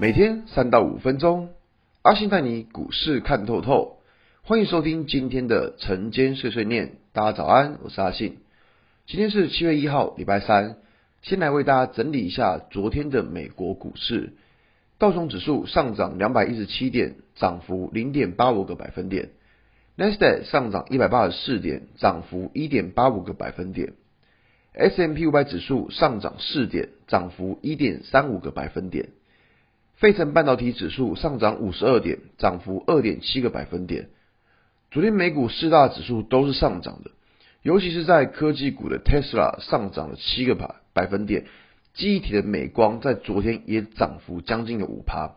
每天三到五分钟，阿信带你股市看透透。欢迎收听今天的晨间碎碎念。大家早安，我是阿信。今天是七月一号，礼拜三。先来为大家整理一下昨天的美国股市。道琼指数上涨两百一十七点，涨幅零点八五个百分点。纳斯达克上涨一百八十四点，涨幅一点八五个百分点。S M P 五百指数上涨四点，涨幅一点三五个百分点。费城半导体指数上涨五十二点，涨幅二点七个百分点。昨天美股四大指数都是上涨的，尤其是在科技股的 Tesla 上涨了七个百分点，记忆体的美光在昨天也涨幅将近了五趴。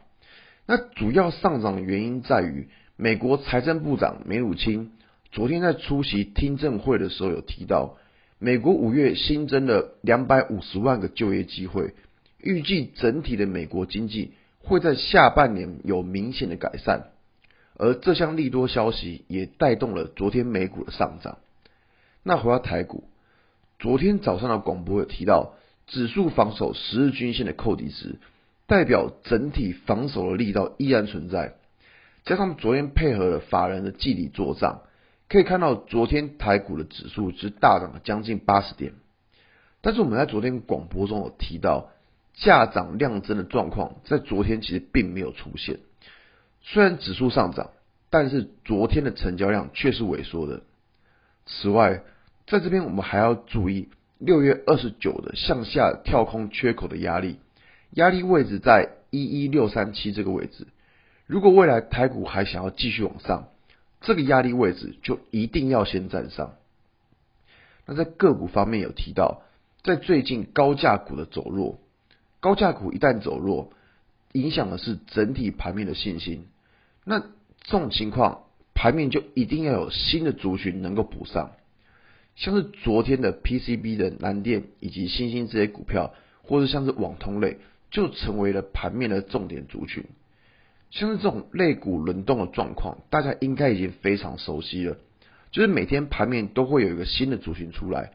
那主要上涨的原因在于，美国财政部长梅鲁钦昨天在出席听证会的时候有提到，美国五月新增了两百五十万个就业机会，预计整体的美国经济。会在下半年有明显的改善，而这项利多消息也带动了昨天美股的上涨。那回到台股，昨天早上的广播有提到，指数防守十日均线的扣底值，代表整体防守的力道依然存在。加上昨天配合了法人的季底作帐，可以看到昨天台股的指数是大涨了将近八十点。但是我们在昨天广播中有提到。价涨量增的状况在昨天其实并没有出现，虽然指数上涨，但是昨天的成交量却是萎缩的。此外，在这边我们还要注意六月二十九的向下跳空缺口的压力，压力位置在一一六三七这个位置。如果未来台股还想要继续往上，这个压力位置就一定要先站上。那在个股方面有提到，在最近高价股的走弱。高价股一旦走弱，影响的是整体盘面的信心。那这种情况，盘面就一定要有新的族群能够补上。像是昨天的 PCB 的南电以及欣兴这些股票，或者像是网通类，就成为了盘面的重点族群。像是这种类股轮动的状况，大家应该已经非常熟悉了。就是每天盘面都会有一个新的族群出来，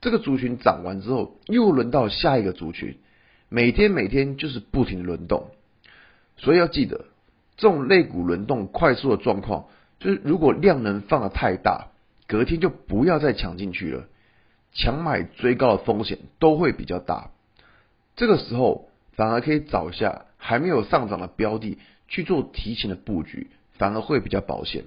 这个族群涨完之后，又轮到下一个族群。每天每天就是不停轮动，所以要记得，这种类股轮动快速的状况，就是如果量能放得太大，隔天就不要再抢进去了，强买追高的风险都会比较大。这个时候反而可以找一下还没有上涨的标的去做提前的布局，反而会比较保险。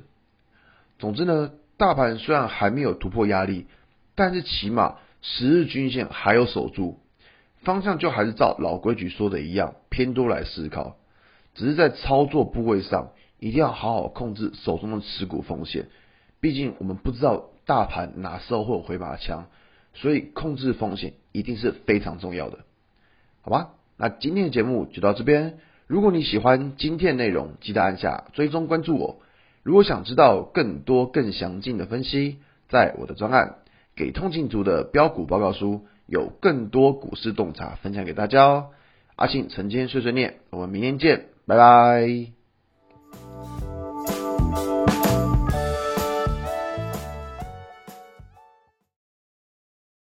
总之呢，大盘虽然还没有突破压力，但是起码十日均线还有守住。方向就还是照老规矩说的一样，偏多来思考，只是在操作部位上一定要好好控制手中的持股风险。毕竟我们不知道大盘哪时候会有回马枪，所以控制风险一定是非常重要的，好吧？那今天的节目就到这边。如果你喜欢今天的内容，记得按下追踪关注我。如果想知道更多更详尽的分析，在我的专案给通勤族的标股报告书。有更多股市洞察分享给大家哦，阿信晨间碎碎念，我们明天见，拜拜。